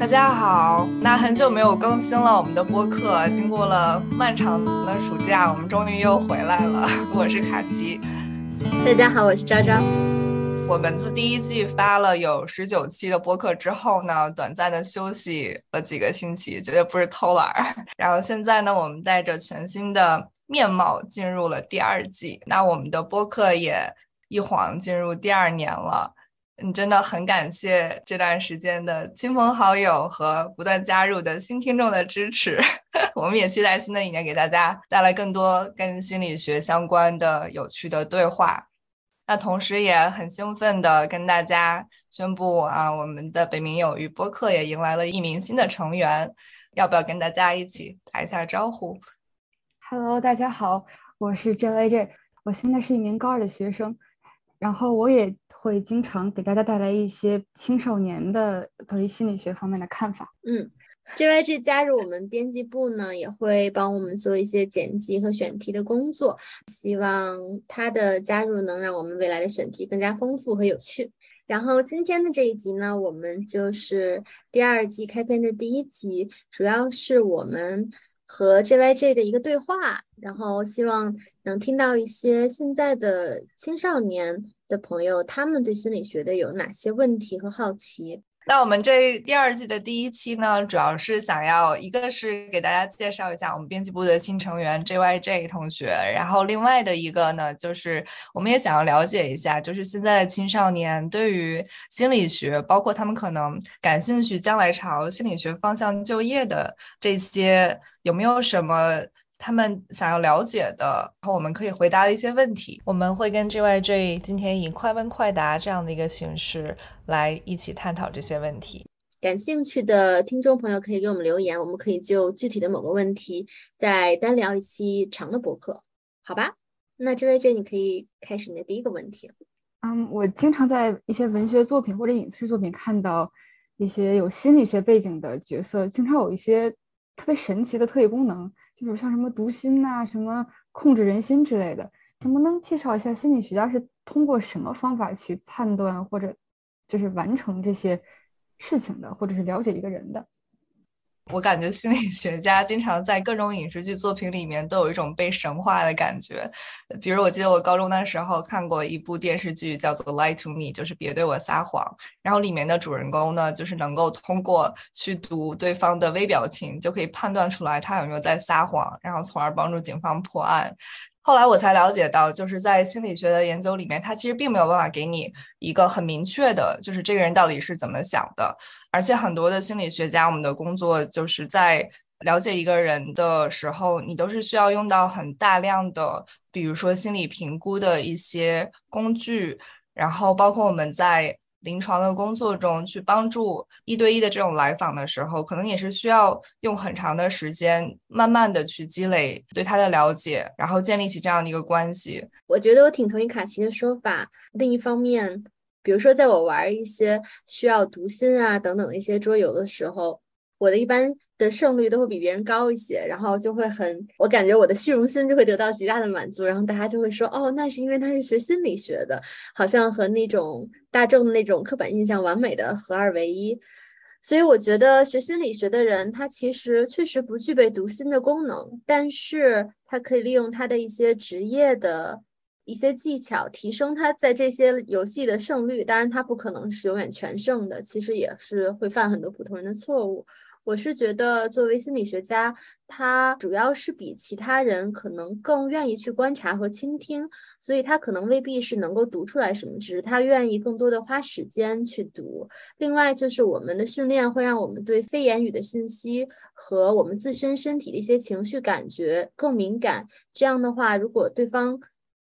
大家好，那很久没有更新了我们的播客，经过了漫长的暑假，我们终于又回来了。我是卡奇，大家好，我是昭昭。我们自第一季发了有十九期的播客之后呢，短暂的休息了几个星期，绝对不是偷懒儿。然后现在呢，我们带着全新的面貌进入了第二季，那我们的播客也一晃进入第二年了。嗯，真的很感谢这段时间的亲朋好友和不断加入的新听众的支持。我们也期待新的一年给大家带来更多跟心理学相关的有趣的对话。那同时也很兴奋的跟大家宣布啊，我们的北冥有鱼播客也迎来了一名新的成员，要不要跟大家一起打一下招呼？Hello，大家好，我是 JYJ，我现在是一名高二的学生，然后我也。会经常给大家带来一些青少年的对于心理学方面的看法。嗯，JYG 加入我们编辑部呢，也会帮我们做一些剪辑和选题的工作。希望他的加入能让我们未来的选题更加丰富和有趣。然后今天的这一集呢，我们就是第二季开篇的第一集，主要是我们和 JYG 的一个对话，然后希望能听到一些现在的青少年。的朋友，他们对心理学的有哪些问题和好奇？那我们这第二季的第一期呢，主要是想要一个是给大家介绍一下我们编辑部的新成员 JYJ 同学，然后另外的一个呢，就是我们也想要了解一下，就是现在的青少年对于心理学，包括他们可能感兴趣将来朝心理学方向就业的这些，有没有什么？他们想要了解的，然后我们可以回答的一些问题，我们会跟 JYJ 今天以快问快答这样的一个形式来一起探讨这些问题。感兴趣的听众朋友可以给我们留言，我们可以就具体的某个问题再单聊一期长的博客，好吧？那 JYJ 你可以开始你的第一个问题。嗯，我经常在一些文学作品或者影视作品看到一些有心理学背景的角色，经常有一些特别神奇的特异功能。比如像什么读心呐，什么控制人心之类的，能不能介绍一下心理学家是通过什么方法去判断或者就是完成这些事情的，或者是了解一个人的？我感觉心理学家经常在各种影视剧作品里面都有一种被神化的感觉。比如，我记得我高中的时候看过一部电视剧，叫做《Lie to Me》，就是别对我撒谎。然后里面的主人公呢，就是能够通过去读对方的微表情，就可以判断出来他有没有在撒谎，然后从而帮助警方破案。后来我才了解到，就是在心理学的研究里面，他其实并没有办法给你一个很明确的，就是这个人到底是怎么想的。而且很多的心理学家，我们的工作就是在了解一个人的时候，你都是需要用到很大量的，比如说心理评估的一些工具，然后包括我们在。临床的工作中去帮助一对一的这种来访的时候，可能也是需要用很长的时间，慢慢的去积累对他的了解，然后建立起这样的一个关系。我觉得我挺同意卡奇的说法。另一方面，比如说在我玩一些需要读心啊等等的一些桌游的时候，我的一般。的胜率都会比别人高一些，然后就会很，我感觉我的虚荣心就会得到极大的满足，然后大家就会说，哦，那是因为他是学心理学的，好像和那种大众的那种刻板印象完美的合二为一。所以我觉得学心理学的人，他其实确实不具备读心的功能，但是他可以利用他的一些职业的一些技巧，提升他在这些游戏的胜率。当然，他不可能是永远全胜的，其实也是会犯很多普通人的错误。我是觉得，作为心理学家，他主要是比其他人可能更愿意去观察和倾听，所以他可能未必是能够读出来什么，只是他愿意更多的花时间去读。另外，就是我们的训练会让我们对非言语的信息和我们自身身体的一些情绪感觉更敏感。这样的话，如果对方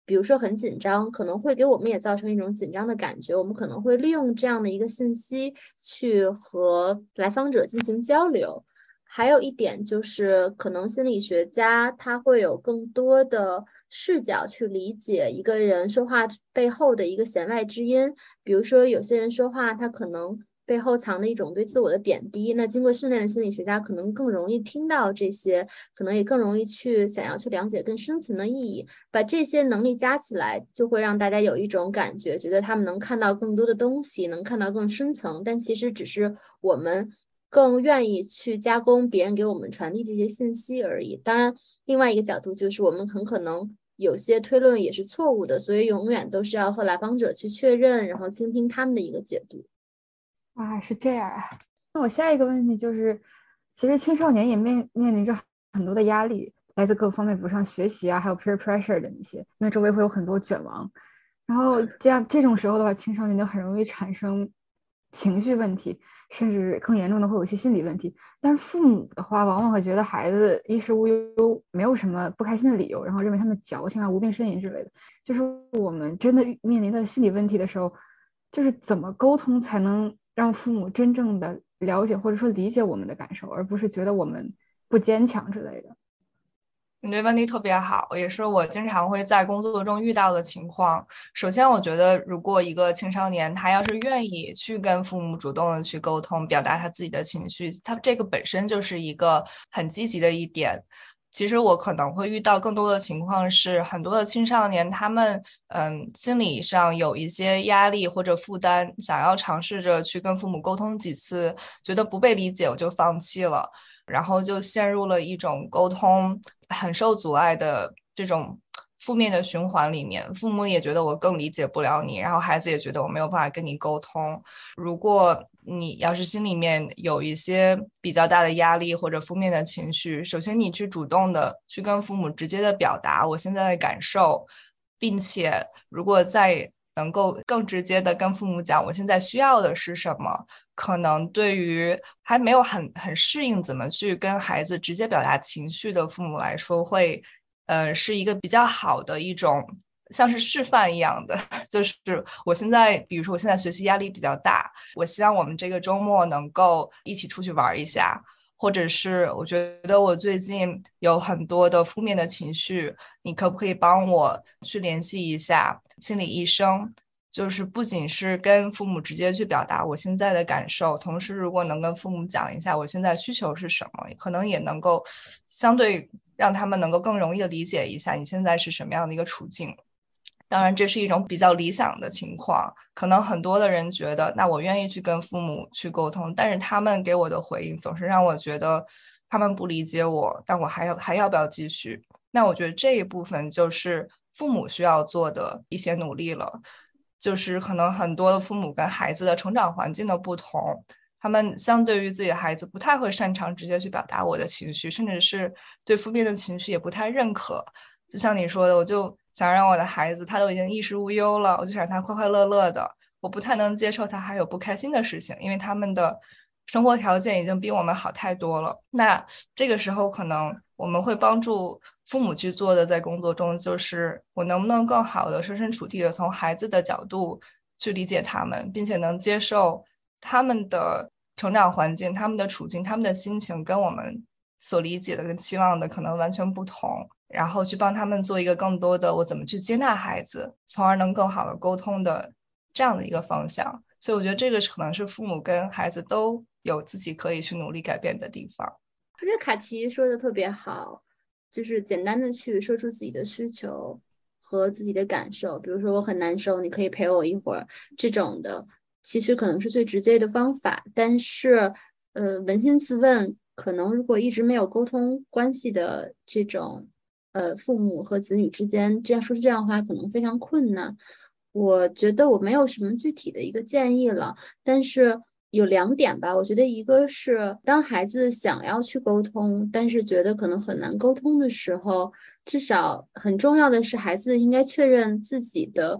比如说很紧张，可能会给我们也造成一种紧张的感觉。我们可能会利用这样的一个信息去和来访者进行交流。还有一点就是，可能心理学家他会有更多的视角去理解一个人说话背后的一个弦外之音。比如说，有些人说话，他可能。背后藏的一种对自我的贬低，那经过训练的心理学家可能更容易听到这些，可能也更容易去想要去了解更深层的意义。把这些能力加起来，就会让大家有一种感觉，觉得他们能看到更多的东西，能看到更深层。但其实只是我们更愿意去加工别人给我们传递这些信息而已。当然，另外一个角度就是我们很可能有些推论也是错误的，所以永远都是要和来访者去确认，然后倾听他们的一个解读。啊，是这样啊。那我下一个问题就是，其实青少年也面面临着很多的压力，来自各方面，比如像学习啊，还有 peer pressure 的那些，因为周围会有很多卷王。然后这样这种时候的话，青少年就很容易产生情绪问题。甚至更严重的会有一些心理问题，但是父母的话往往会觉得孩子衣食无忧，没有什么不开心的理由，然后认为他们矫情啊、无病呻吟之类的。就是我们真的面临的心理问题的时候，就是怎么沟通才能让父母真正的了解或者说理解我们的感受，而不是觉得我们不坚强之类的。你这问题特别好，也是我经常会在工作中遇到的情况。首先，我觉得如果一个青少年他要是愿意去跟父母主动的去沟通，表达他自己的情绪，他这个本身就是一个很积极的一点。其实我可能会遇到更多的情况是，很多的青少年他们嗯心理上有一些压力或者负担，想要尝试着去跟父母沟通几次，觉得不被理解，我就放弃了。然后就陷入了一种沟通很受阻碍的这种负面的循环里面。父母也觉得我更理解不了你，然后孩子也觉得我没有办法跟你沟通。如果你要是心里面有一些比较大的压力或者负面的情绪，首先你去主动的去跟父母直接的表达我现在的感受，并且如果再能够更直接的跟父母讲我现在需要的是什么。可能对于还没有很很适应怎么去跟孩子直接表达情绪的父母来说，会呃是一个比较好的一种像是示范一样的。就是我现在，比如说我现在学习压力比较大，我希望我们这个周末能够一起出去玩一下，或者是我觉得我最近有很多的负面的情绪，你可不可以帮我去联系一下心理医生？就是不仅是跟父母直接去表达我现在的感受，同时如果能跟父母讲一下我现在需求是什么，可能也能够相对让他们能够更容易的理解一下你现在是什么样的一个处境。当然，这是一种比较理想的情况，可能很多的人觉得，那我愿意去跟父母去沟通，但是他们给我的回应总是让我觉得他们不理解我，但我还要还要不要继续？那我觉得这一部分就是父母需要做的一些努力了。就是可能很多的父母跟孩子的成长环境的不同，他们相对于自己的孩子不太会擅长直接去表达我的情绪，甚至是对负面的情绪也不太认可。就像你说的，我就想让我的孩子，他都已经衣食无忧了，我就想他快快乐乐的。我不太能接受他还有不开心的事情，因为他们的生活条件已经比我们好太多了。那这个时候可能。我们会帮助父母去做的，在工作中就是我能不能更好的设身处地的从孩子的角度去理解他们，并且能接受他们的成长环境、他们的处境、他们的心情跟我们所理解的、跟期望的可能完全不同，然后去帮他们做一个更多的我怎么去接纳孩子，从而能更好的沟通的这样的一个方向。所以我觉得这个可能是父母跟孩子都有自己可以去努力改变的地方。我觉得卡奇说的特别好，就是简单的去说出自己的需求和自己的感受，比如说我很难受，你可以陪我一会儿，这种的其实可能是最直接的方法。但是，呃，扪心自问，可能如果一直没有沟通关系的这种，呃，父母和子女之间这样说出这样的话，可能非常困难。我觉得我没有什么具体的一个建议了，但是。有两点吧，我觉得一个是当孩子想要去沟通，但是觉得可能很难沟通的时候，至少很重要的是孩子应该确认自己的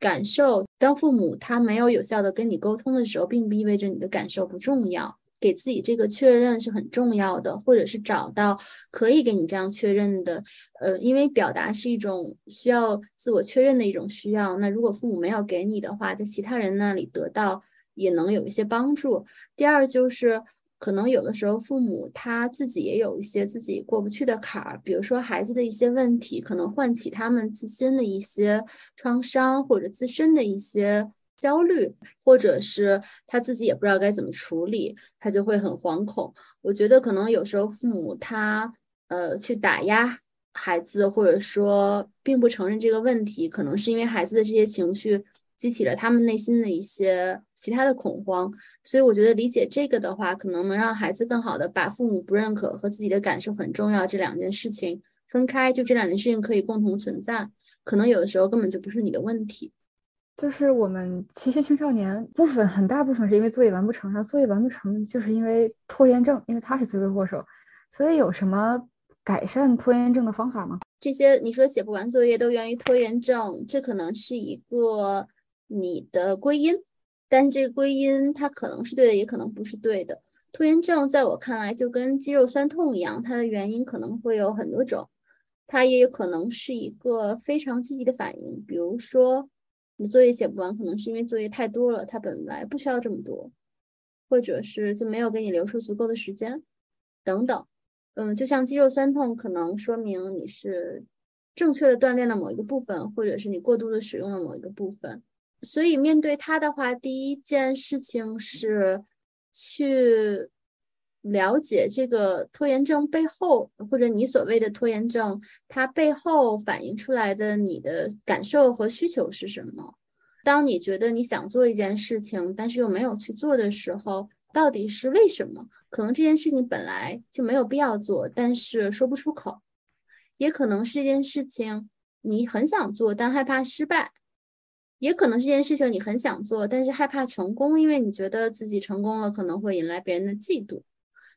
感受。当父母他没有有效的跟你沟通的时候，并不意味着你的感受不重要，给自己这个确认是很重要的，或者是找到可以给你这样确认的。呃，因为表达是一种需要自我确认的一种需要，那如果父母没有给你的话，在其他人那里得到。也能有一些帮助。第二就是，可能有的时候父母他自己也有一些自己过不去的坎儿，比如说孩子的一些问题，可能唤起他们自身的一些创伤，或者自身的一些焦虑，或者是他自己也不知道该怎么处理，他就会很惶恐。我觉得可能有时候父母他呃去打压孩子，或者说并不承认这个问题，可能是因为孩子的这些情绪。激起了他们内心的一些其他的恐慌。所以我觉得理解这个的话，可能能让孩子更好的把父母不认可和自己的感受很重要这两件事情分开，就这两件事情可以共同存在。可能有的时候根本就不是你的问题。就是我们其实青少年部分很大部分是因为作业完不成，然后作业完不成就是因为拖延症，因为他是罪魁祸首。所以有什么改善拖延症的方法吗？这些你说写不完作业都源于拖延症，这可能是一个你的归因，但这个归因它可能是对的，也可能不是对的。拖延症在我看来就跟肌肉酸痛一样，它的原因可能会有很多种，它也有可能是一个非常积极的反应，比如说。你作业写不完，可能是因为作业太多了，它本来不需要这么多，或者是就没有给你留出足够的时间，等等。嗯，就像肌肉酸痛，可能说明你是正确的锻炼了某一个部分，或者是你过度的使用了某一个部分。所以面对它的话，第一件事情是去。了解这个拖延症背后，或者你所谓的拖延症，它背后反映出来的你的感受和需求是什么？当你觉得你想做一件事情，但是又没有去做的时候，到底是为什么？可能这件事情本来就没有必要做，但是说不出口；也可能是这件事情你很想做，但害怕失败；也可能这件事情你很想做，但是害怕成功，因为你觉得自己成功了可能会引来别人的嫉妒。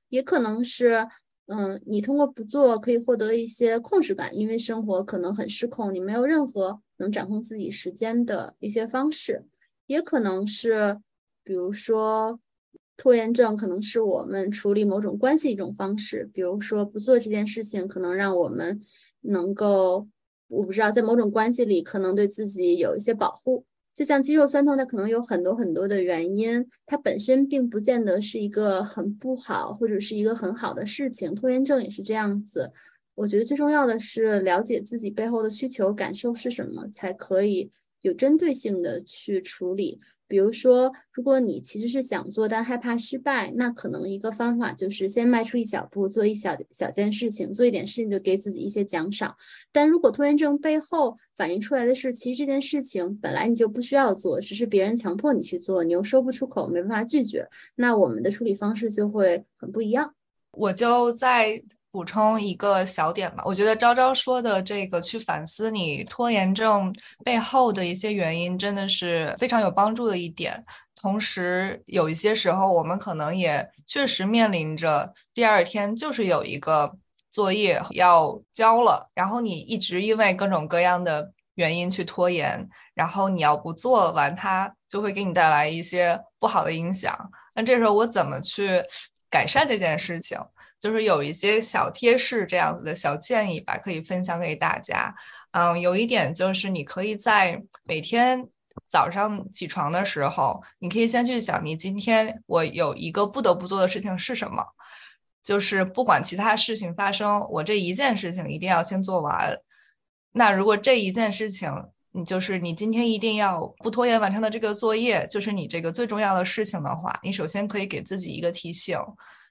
也可能是，嗯，你通过不做可以获得一些控制感，因为生活可能很失控，你没有任何能掌控自己时间的一些方式。也可能是，比如说，拖延症可能是我们处理某种关系一种方式，比如说不做这件事情，可能让我们能够，我不知道在某种关系里可能对自己有一些保护。就像肌肉酸痛，它可能有很多很多的原因，它本身并不见得是一个很不好或者是一个很好的事情。拖延症也是这样子。我觉得最重要的是了解自己背后的需求感受是什么，才可以有针对性的去处理。比如说，如果你其实是想做，但害怕失败，那可能一个方法就是先迈出一小步，做一小小件事情，做一点事情就给自己一些奖赏。但如果拖延症背后反映出来的是，其实这件事情本来你就不需要做，只是别人强迫你去做，你又说不出口，没办法拒绝，那我们的处理方式就会很不一样。我就在。补充一个小点吧，我觉得昭昭说的这个去反思你拖延症背后的一些原因，真的是非常有帮助的一点。同时，有一些时候我们可能也确实面临着第二天就是有一个作业要交了，然后你一直因为各种各样的原因去拖延，然后你要不做完它，就会给你带来一些不好的影响。那这时候我怎么去改善这件事情？就是有一些小贴士这样子的小建议吧，可以分享给大家。嗯，有一点就是你可以在每天早上起床的时候，你可以先去想，你今天我有一个不得不做的事情是什么？就是不管其他事情发生，我这一件事情一定要先做完。那如果这一件事情，你就是你今天一定要不拖延完成的这个作业，就是你这个最重要的事情的话，你首先可以给自己一个提醒。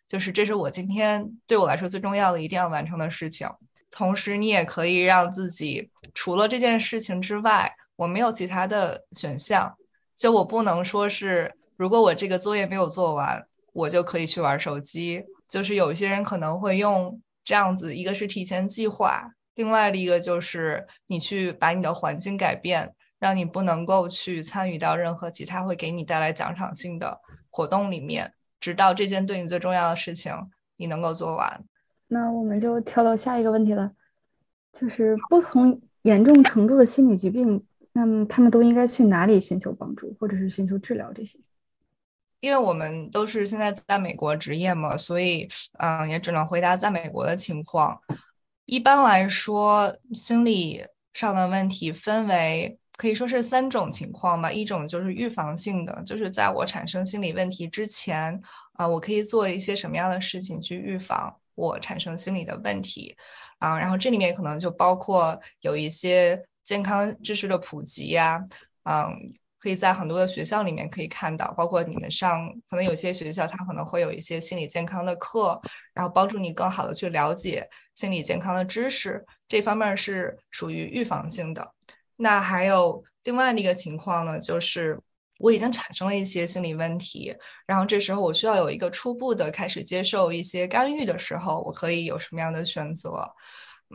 就是这是我今天对我来说最重要的一定要完成的事情。同时，你也可以让自己除了这件事情之外，我没有其他的选项。就我不能说是，如果我这个作业没有做完，我就可以去玩手机。就是有一些人可能会用这样子，一个是提前计划，另外的一个就是你去把你的环境改变，让你不能够去参与到任何其他会给你带来奖赏性的活动里面。直到这件对你最重要的事情你能够做完，那我们就跳到下一个问题了，就是不同严重程度的心理疾病，那么他们都应该去哪里寻求帮助，或者是寻求治疗？这些，因为我们都是现在在美国职业嘛，所以嗯，也只能回答在美国的情况。一般来说，心理上的问题分为。可以说是三种情况吧，一种就是预防性的，就是在我产生心理问题之前，啊，我可以做一些什么样的事情去预防我产生心理的问题，啊，然后这里面可能就包括有一些健康知识的普及呀，嗯，可以在很多的学校里面可以看到，包括你们上，可能有些学校它可能会有一些心理健康的课，然后帮助你更好的去了解心理健康的知识，这方面是属于预防性的。那还有另外的一个情况呢，就是我已经产生了一些心理问题，然后这时候我需要有一个初步的开始接受一些干预的时候，我可以有什么样的选择？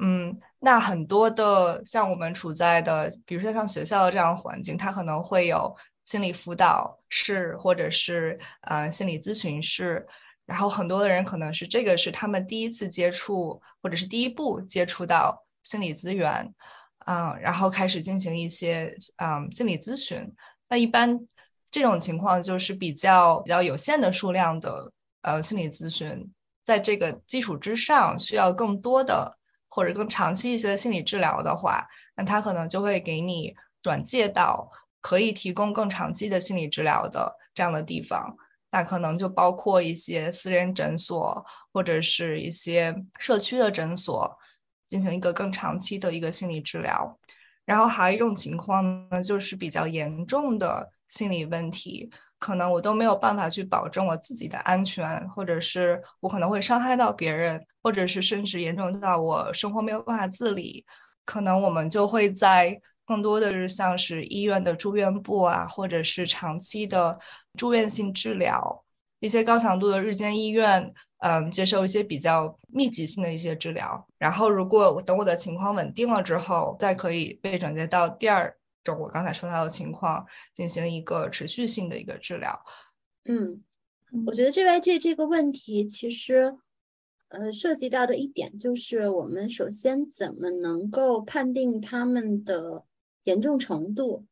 嗯，那很多的像我们处在的，比如说像学校的这样的环境，它可能会有心理辅导室或者是呃心理咨询室，然后很多的人可能是这个是他们第一次接触或者是第一步接触到心理资源，嗯，然后开始进行一些嗯心理咨询。那一般这种情况就是比较比较有限的数量的呃心理咨询，在这个基础之上需要更多的。或者更长期一些的心理治疗的话，那他可能就会给你转介到可以提供更长期的心理治疗的这样的地方。那可能就包括一些私人诊所或者是一些社区的诊所，进行一个更长期的一个心理治疗。然后还有一种情况呢，就是比较严重的心理问题。可能我都没有办法去保证我自己的安全，或者是我可能会伤害到别人，或者是甚至严重到我生活没有办法自理。可能我们就会在更多的是像是医院的住院部啊，或者是长期的住院性治疗，一些高强度的日间医院，嗯，接受一些比较密集性的一些治疗。然后如果我等我的情况稳定了之后，再可以被转接到第二。种我刚才说到的情况，进行一个持续性的一个治疗。嗯，我觉得这位这这个问题其实，呃，涉及到的一点就是，我们首先怎么能够判定他们的严重程度？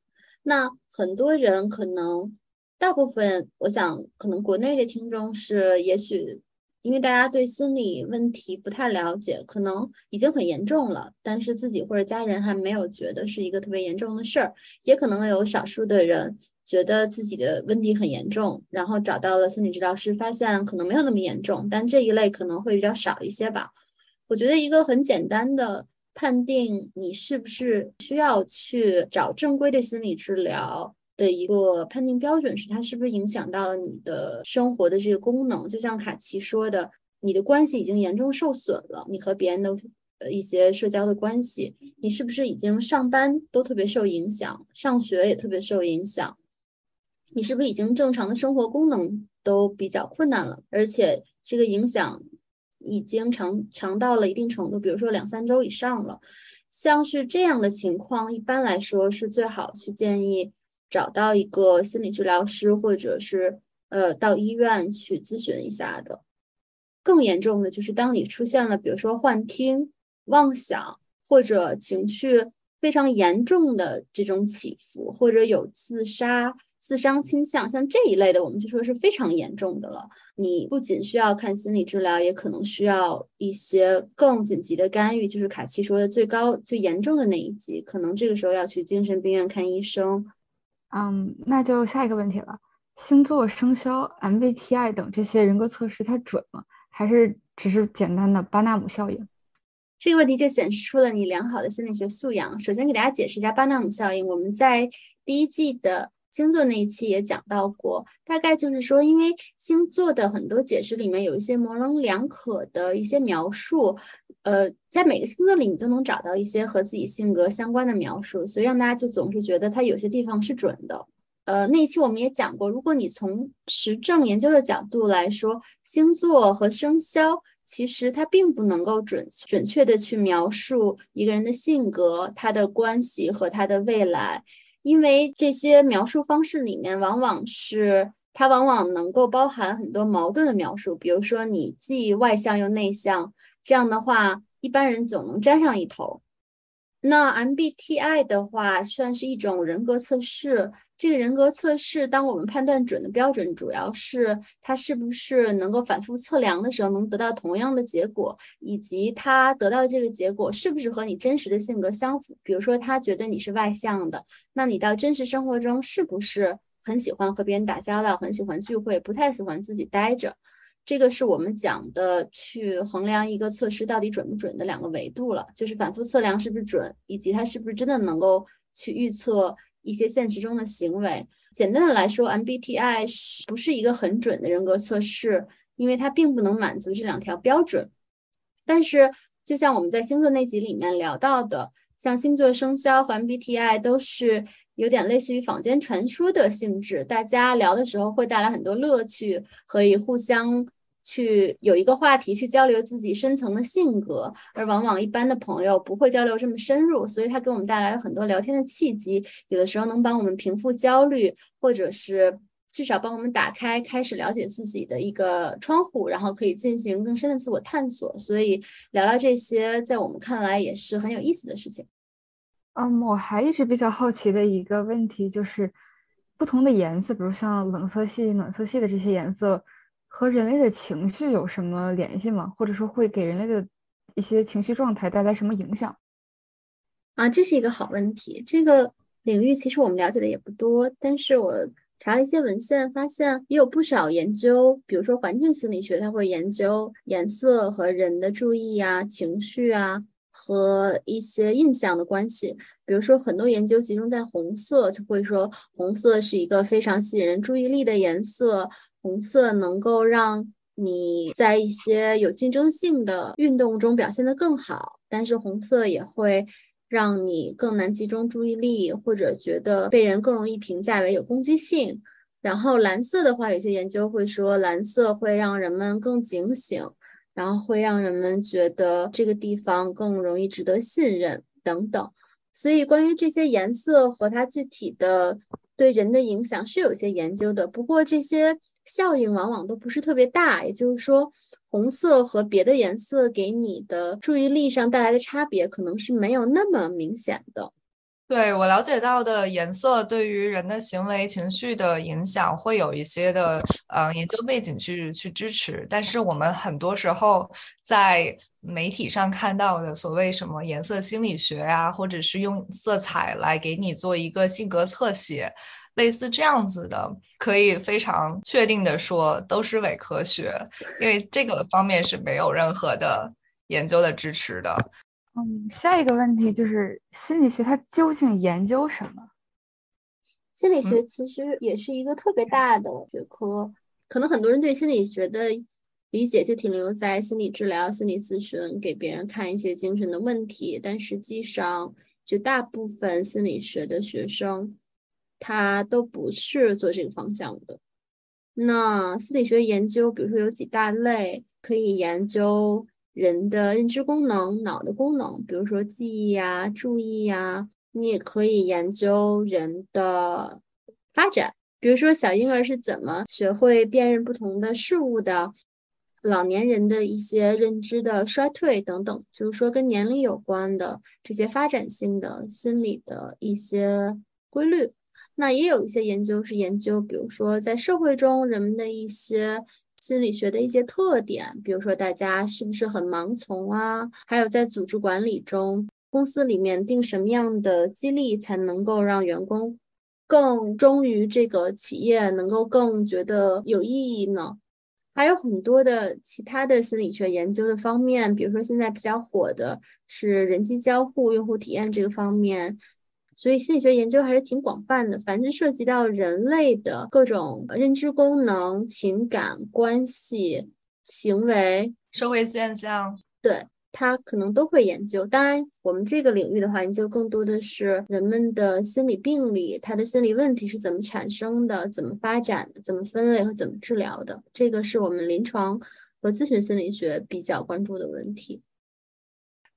那很多人可能，大部分，我想可能国内的听众是，也许。因为大家对心理问题不太了解，可能已经很严重了，但是自己或者家人还没有觉得是一个特别严重的事儿，也可能有少数的人觉得自己的问题很严重，然后找到了心理治疗师，发现可能没有那么严重，但这一类可能会比较少一些吧。我觉得一个很简单的判定你是不是需要去找正规的心理治疗。的一个判定标准是，它是不是影响到了你的生活的这个功能？就像卡奇说的，你的关系已经严重受损了，你和别人的呃一些社交的关系，你是不是已经上班都特别受影响，上学也特别受影响？你是不是已经正常的生活功能都比较困难了？而且这个影响已经长长到了一定程度，比如说两三周以上了，像是这样的情况，一般来说是最好去建议。找到一个心理治疗师，或者是呃到医院去咨询一下的。更严重的就是，当你出现了比如说幻听、妄想，或者情绪非常严重的这种起伏，或者有自杀、自伤倾向，像这一类的，我们就说是非常严重的了。你不仅需要看心理治疗，也可能需要一些更紧急的干预，就是卡奇说的最高、最严重的那一级，可能这个时候要去精神病院看医生。嗯，那就下一个问题了。星座、生肖、MBTI 等这些人格测试，它准吗？还是只是简单的巴纳姆效应？这个问题就显示出了你良好的心理学素养。首先给大家解释一下巴纳姆效应。我们在第一季的星座那一期也讲到过，大概就是说，因为星座的很多解释里面有一些模棱两可的一些描述。呃，在每个星座里，你都能找到一些和自己性格相关的描述，所以让大家就总是觉得它有些地方是准的。呃，那一期我们也讲过，如果你从实证研究的角度来说，星座和生肖其实它并不能够准准确的去描述一个人的性格、他的关系和他的未来，因为这些描述方式里面往往是它往往能够包含很多矛盾的描述，比如说你既外向又内向。这样的话，一般人总能沾上一头。那 MBTI 的话，算是一种人格测试。这个人格测试，当我们判断准的标准，主要是它是不是能够反复测量的时候能得到同样的结果，以及它得到的这个结果是不是和你真实的性格相符。比如说，他觉得你是外向的，那你到真实生活中是不是很喜欢和别人打交道，很喜欢聚会，不太喜欢自己待着？这个是我们讲的去衡量一个测试到底准不准的两个维度了，就是反复测量是不是准，以及它是不是真的能够去预测一些现实中的行为。简单的来说，MBTI 是不是一个很准的人格测试？因为它并不能满足这两条标准。但是，就像我们在星座那集里面聊到的，像星座生肖和 MBTI 都是有点类似于坊间传说的性质，大家聊的时候会带来很多乐趣，可以互相去有一个话题去交流自己深层的性格，而往往一般的朋友不会交流这么深入，所以它给我们带来了很多聊天的契机，有的时候能帮我们平复焦虑，或者是。至少帮我们打开开始了解自己的一个窗户，然后可以进行更深的自我探索。所以聊聊这些，在我们看来也是很有意思的事情。嗯，我还一直比较好奇的一个问题就是，不同的颜色，比如像冷色系、暖色系的这些颜色，和人类的情绪有什么联系吗？或者说会给人类的一些情绪状态带来什么影响？啊，这是一个好问题。这个领域其实我们了解的也不多，但是我。查了一些文献，发现也有不少研究，比如说环境心理学，它会研究颜色和人的注意啊、情绪啊和一些印象的关系。比如说，很多研究集中在红色，就会说红色是一个非常吸引人注意力的颜色，红色能够让你在一些有竞争性的运动中表现得更好，但是红色也会。让你更难集中注意力，或者觉得被人更容易评价为有攻击性。然后蓝色的话，有些研究会说蓝色会让人们更警醒，然后会让人们觉得这个地方更容易值得信任等等。所以关于这些颜色和它具体的对人的影响是有些研究的，不过这些。效应往往都不是特别大，也就是说，红色和别的颜色给你的注意力上带来的差别，可能是没有那么明显的。对我了解到的颜色对于人的行为情绪的影响，会有一些的呃研究背景去去支持，但是我们很多时候在媒体上看到的所谓什么颜色心理学呀，或者是用色彩来给你做一个性格侧写。类似这样子的，可以非常确定的说，都是伪科学，因为这个方面是没有任何的研究的支持的。嗯，下一个问题就是心理学它究竟研究什么？心理学其实也是一个特别大的学科，可能很多人对心理学的理解就停留在心理治疗、心理咨询，给别人看一些精神的问题，但实际上，绝大部分心理学的学生。他都不是做这个方向的。那心理学研究，比如说有几大类，可以研究人的认知功能、脑的功能，比如说记忆呀、注意呀。你也可以研究人的发展，比如说小婴儿是怎么学会辨认不同的事物的，老年人的一些认知的衰退等等，就是说跟年龄有关的这些发展性的心理的一些规律。那也有一些研究是研究，比如说在社会中人们的一些心理学的一些特点，比如说大家是不是很盲从啊？还有在组织管理中，公司里面定什么样的激励才能够让员工更忠于这个企业，能够更觉得有意义呢？还有很多的其他的心理学研究的方面，比如说现在比较火的是人机交互、用户体验这个方面。所以心理学研究还是挺广泛的，凡是涉及到人类的各种认知功能、情感关系、行为、社会现象，对它可能都会研究。当然，我们这个领域的话，研究更多的是人们的心理病理，他的心理问题是怎么产生的、怎么发展的、怎么分类和怎么治疗的。这个是我们临床和咨询心理学比较关注的问题。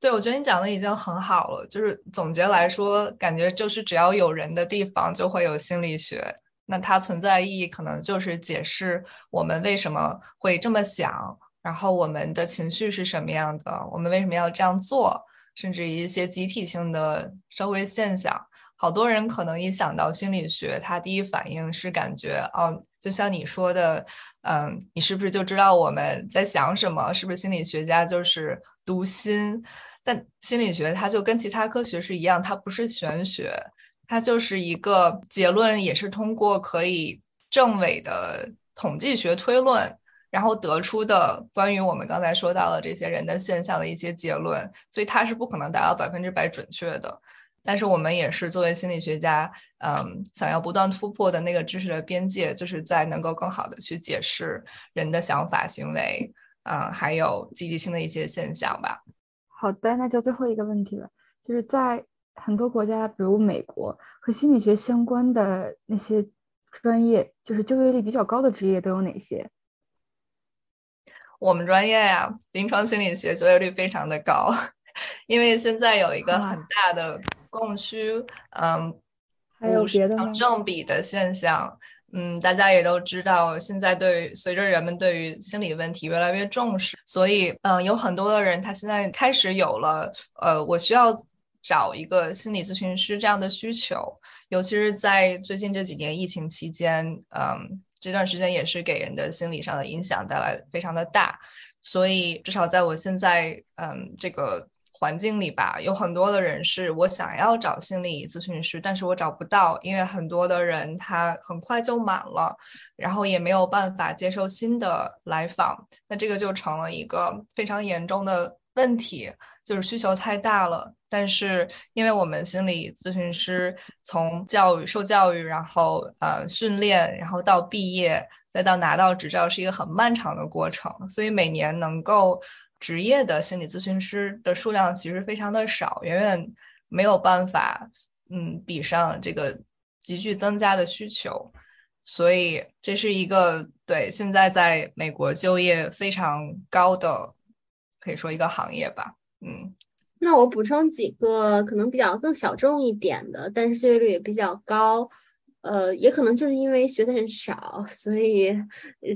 对，我觉得你讲的已经很好了。就是总结来说，感觉就是只要有人的地方就会有心理学。那它存在意义可能就是解释我们为什么会这么想，然后我们的情绪是什么样的，我们为什么要这样做，甚至一些集体性的社会现象。好多人可能一想到心理学，他第一反应是感觉哦，就像你说的，嗯，你是不是就知道我们在想什么？是不是心理学家就是读心？但心理学它就跟其他科学是一样，它不是玄学，它就是一个结论，也是通过可以证伪的统计学推论，然后得出的关于我们刚才说到的这些人的现象的一些结论，所以它是不可能达到百分之百准确的。但是我们也是作为心理学家，嗯，想要不断突破的那个知识的边界，就是在能够更好的去解释人的想法、行为，嗯，还有积极性的一些现象吧。好的，那就最后一个问题了，就是在很多国家，比如美国，和心理学相关的那些专业，就是就业率比较高的职业都有哪些？我们专业呀，临床心理学就业率非常的高，因为现在有一个很大的供需，嗯，还有别的正比的现象。嗯，大家也都知道，现在对随着人们对于心理问题越来越重视，所以嗯，有很多的人他现在开始有了呃，我需要找一个心理咨询师这样的需求，尤其是在最近这几年疫情期间，嗯，这段时间也是给人的心理上的影响带来非常的大，所以至少在我现在嗯这个。环境里吧，有很多的人是我想要找心理咨询师，但是我找不到，因为很多的人他很快就满了，然后也没有办法接受新的来访，那这个就成了一个非常严重的问题，就是需求太大了。但是因为我们心理咨询师从教育受教育，然后呃训练，然后到毕业，再到拿到执照，是一个很漫长的过程，所以每年能够。职业的心理咨询师的数量其实非常的少，远远没有办法，嗯，比上这个急剧增加的需求，所以这是一个对现在在美国就业非常高的，可以说一个行业吧，嗯。那我补充几个可能比较更小众一点的，但是就业率也比较高。呃，也可能就是因为学的人少，所以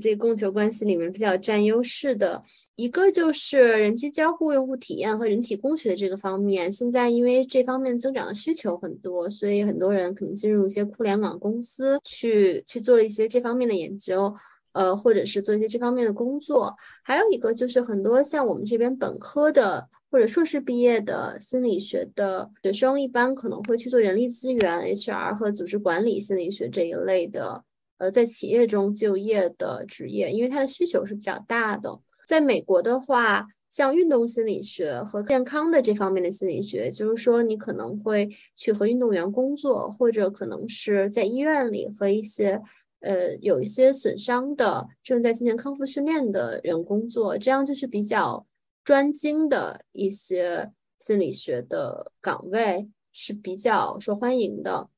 这供求关系里面比较占优势的一个就是人机交互、用户体验和人体工学这个方面。现在因为这方面增长的需求很多，所以很多人可能进入一些互联网公司去去做一些这方面的研究，呃，或者是做一些这方面的工作。还有一个就是很多像我们这边本科的。或者硕士毕业的心理学的学生，一般可能会去做人力资源 （HR） 和组织管理心理学这一类的，呃，在企业中就业的职业，因为它的需求是比较大的。在美国的话，像运动心理学和健康的这方面的心理学，就是说你可能会去和运动员工作，或者可能是在医院里和一些呃有一些损伤的正在进行康复训练的人工作，这样就是比较。专精的一些心理学的岗位是比较受欢迎的，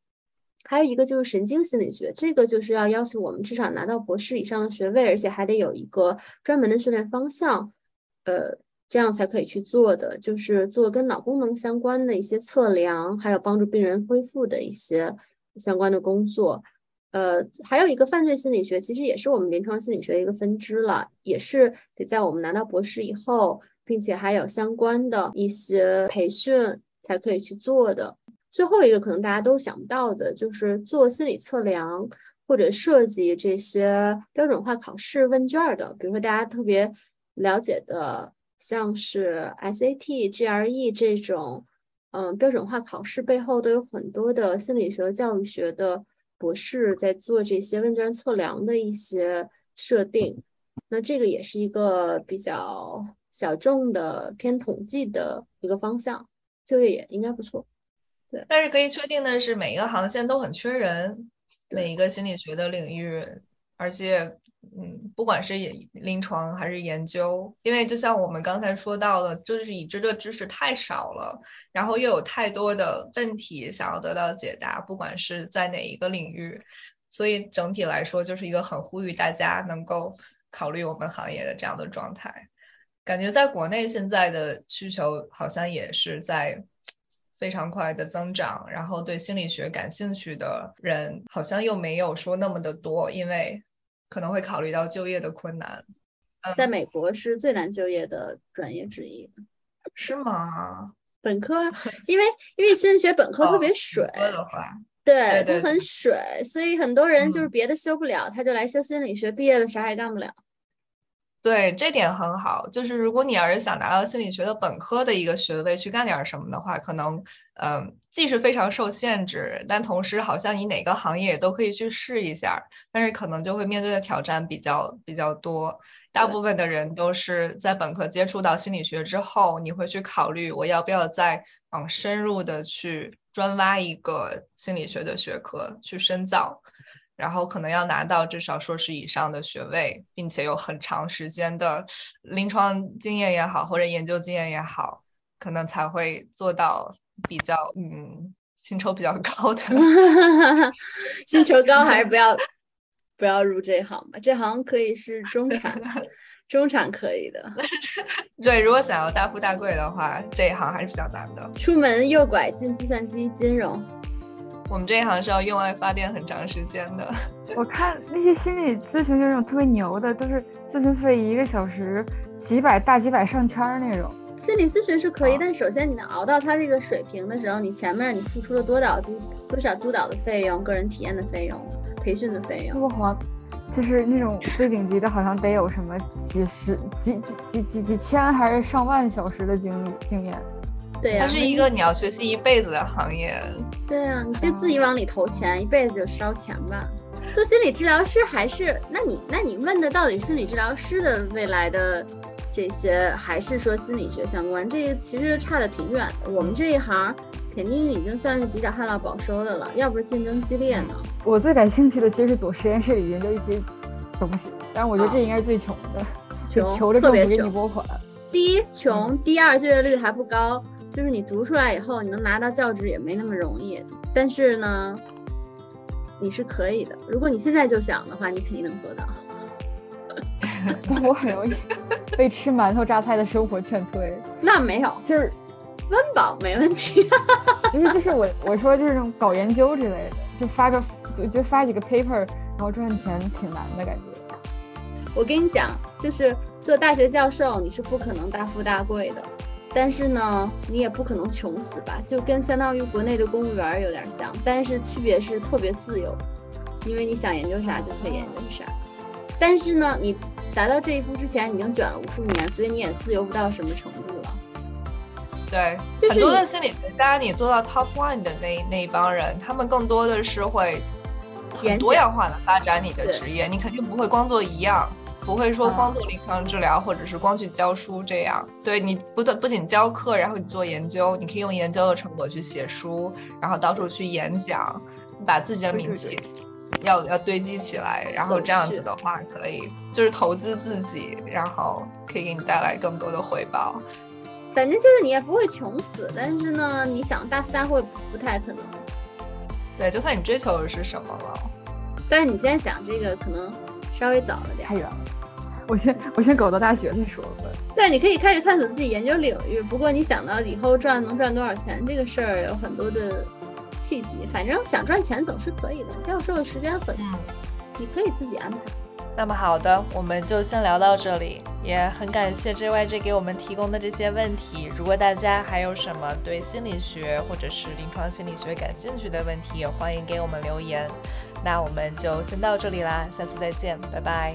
还有一个就是神经心理学，这个就是要要求我们至少拿到博士以上的学位，而且还得有一个专门的训练方向，呃，这样才可以去做的，就是做跟脑功能相关的一些测量，还有帮助病人恢复的一些相关的工作。呃，还有一个犯罪心理学，其实也是我们临床心理学的一个分支了，也是得在我们拿到博士以后。并且还有相关的一些培训才可以去做的。最后一个可能大家都想不到的，就是做心理测量或者设计这些标准化考试问卷的。比如说大家特别了解的，像是 SAT、GRE 这种，嗯，标准化考试背后都有很多的心理学、教育学的博士在做这些问卷测量的一些设定。那这个也是一个比较。小众的偏统计的一个方向，就业也应该不错。对，但是可以确定的是，每一个航线都很缺人，每一个心理学的领域，而且，嗯，不管是临床还是研究，因为就像我们刚才说到的，就是已知的知识太少了，然后又有太多的问题想要得到解答，不管是在哪一个领域，所以整体来说，就是一个很呼吁大家能够考虑我们行业的这样的状态。感觉在国内现在的需求好像也是在非常快的增长，然后对心理学感兴趣的人好像又没有说那么的多，因为可能会考虑到就业的困难。在美国是最难就业的专业之一，是吗？本科，因为因为心理学本科特别水的话，对，都很水，所以很多人就是别的修不了，他就来修心理学，毕业了啥也干不了。对，这点很好。就是如果你要是想拿到心理学的本科的一个学位去干点什么的话，可能，嗯，既是非常受限制，但同时好像你哪个行业都可以去试一下，但是可能就会面对的挑战比较比较多。大部分的人都是在本科接触到心理学之后，你会去考虑我要不要再往深入的去专挖一个心理学的学科去深造。然后可能要拿到至少硕士以上的学位，并且有很长时间的临床经验也好，或者研究经验也好，可能才会做到比较嗯薪酬比较高的。薪酬高还是不要 不要入这行吧，这行可以是中产，中产可以的。对，如果想要大富大贵的话，这一行还是比较难的。出门右拐进计算机金融，我们这一行是要用爱发电很长时间的。我看那些心理咨询就那种特别牛的，都是咨询费一个小时几百大几百上千那种。心理咨询是可以，但首先你能熬到他这个水平的时候，你前面你付出了多少督多少督导的费用、个人体验的费用、培训的费用。不好像就是那种最顶级的，好像得有什么几十几几几几几千还是上万小时的经历经验。对呀、它是一个你要学习一辈子的行业。对呀、你就自己往里投钱，一辈子就烧钱吧。做心理治疗师还是？那你那你问的到底是心理治疗师的未来的这些，还是说心理学相关？这个其实差的挺远的。我们这一行肯定已经算是比较旱涝保收的了，要不是竞争激烈呢。我最感兴趣的其实是躲实验室里研究一些东西，但是我觉得这应该是最穷的，就穷求着特别政府给你拨款。第一穷，第二就业率还不高，就是你读出来以后，你能拿到教职也没那么容易。但是呢，你是可以的。如果你现在就想的话，你肯定能做到。但 我很容易被吃馒头榨菜的生活劝退，那没有，就是温饱没问题。就是就是我我说就是这种搞研究之类的，就发个就就发几个 paper，然后赚钱挺难的感觉。我跟你讲，就是做大学教授，你是不可能大富大贵的，但是呢，你也不可能穷死吧？就跟相当于国内的公务员有点像，但是区别是特别自由，因为你想研究啥就可以研究啥。但是呢，你达到这一步之前，你已经卷了无数年，所以你也自由不到什么程度了。对，就是很多的心理学家，你做到 top one 的那那一帮人，他们更多的是会很多样化的发展你的职业，你肯定不会光做一样。不会说嗯光做临床治疗，或者是光去教书这样。对你不但不仅教课，然后你做研究，你可以用研究的成果去写书，然后到处去演讲，把自己的名气要要堆积起来，然后这样子的话，可以就是投资自己，然后可以给你带来更多的回报。反正就是你也不会穷死，但是呢，你想大富大贵不太可能。对，就看你追求的是什么了。但是你现在想这个可能稍微早了点儿太，远了，我先我先苟到大学再说吧。对你可以开始探索自己研究领域。不过你想到以后赚能赚多少钱这个事儿，有很多的契机。反正想赚钱总是可以的，教授的时间很，嗯。你可以自己安排。那么好的，我们就先聊到这里，也很感谢 JYJ 给我们提供的这些问题。如果大家还有什么对心理学或者是临床心理学感兴趣的问题，也欢迎给我们留言。那我们就先到这里啦，下次再见，拜拜。